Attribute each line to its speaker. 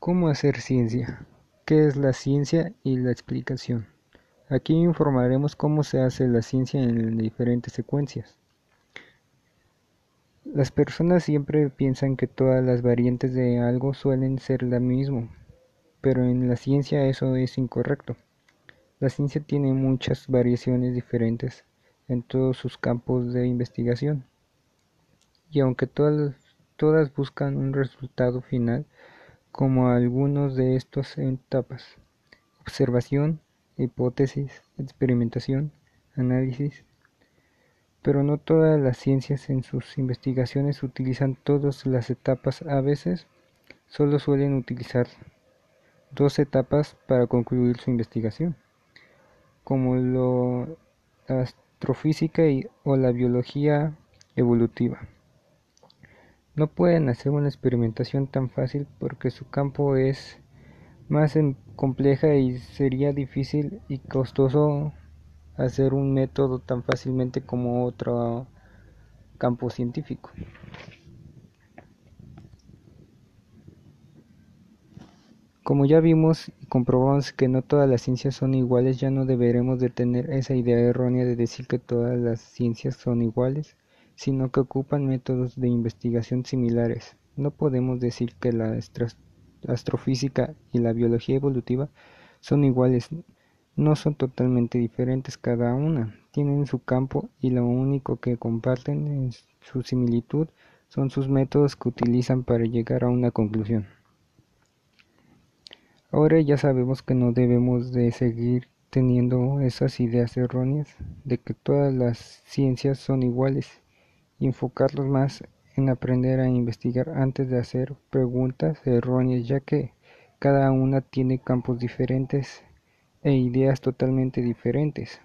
Speaker 1: ¿Cómo hacer ciencia? ¿Qué es la ciencia y la explicación? Aquí informaremos cómo se hace la ciencia en diferentes secuencias. Las personas siempre piensan que todas las variantes de algo suelen ser la misma, pero en la ciencia eso es incorrecto. La ciencia tiene muchas variaciones diferentes en todos sus campos de investigación, y aunque todas, todas buscan un resultado final, como algunos de estos etapas: observación, hipótesis, experimentación, análisis. Pero no todas las ciencias en sus investigaciones utilizan todas las etapas. A veces solo suelen utilizar dos etapas para concluir su investigación, como la astrofísica o la biología evolutiva. No pueden hacer una experimentación tan fácil porque su campo es más compleja y sería difícil y costoso hacer un método tan fácilmente como otro campo científico. Como ya vimos y comprobamos que no todas las ciencias son iguales, ya no deberemos de tener esa idea errónea de decir que todas las ciencias son iguales sino que ocupan métodos de investigación similares. No podemos decir que la astrofísica y la biología evolutiva son iguales, no son totalmente diferentes cada una, tienen su campo y lo único que comparten en su similitud son sus métodos que utilizan para llegar a una conclusión. Ahora ya sabemos que no debemos de seguir teniendo esas ideas erróneas de que todas las ciencias son iguales enfocarlos más en aprender a investigar antes de hacer preguntas erróneas ya que cada una tiene campos diferentes e ideas totalmente diferentes.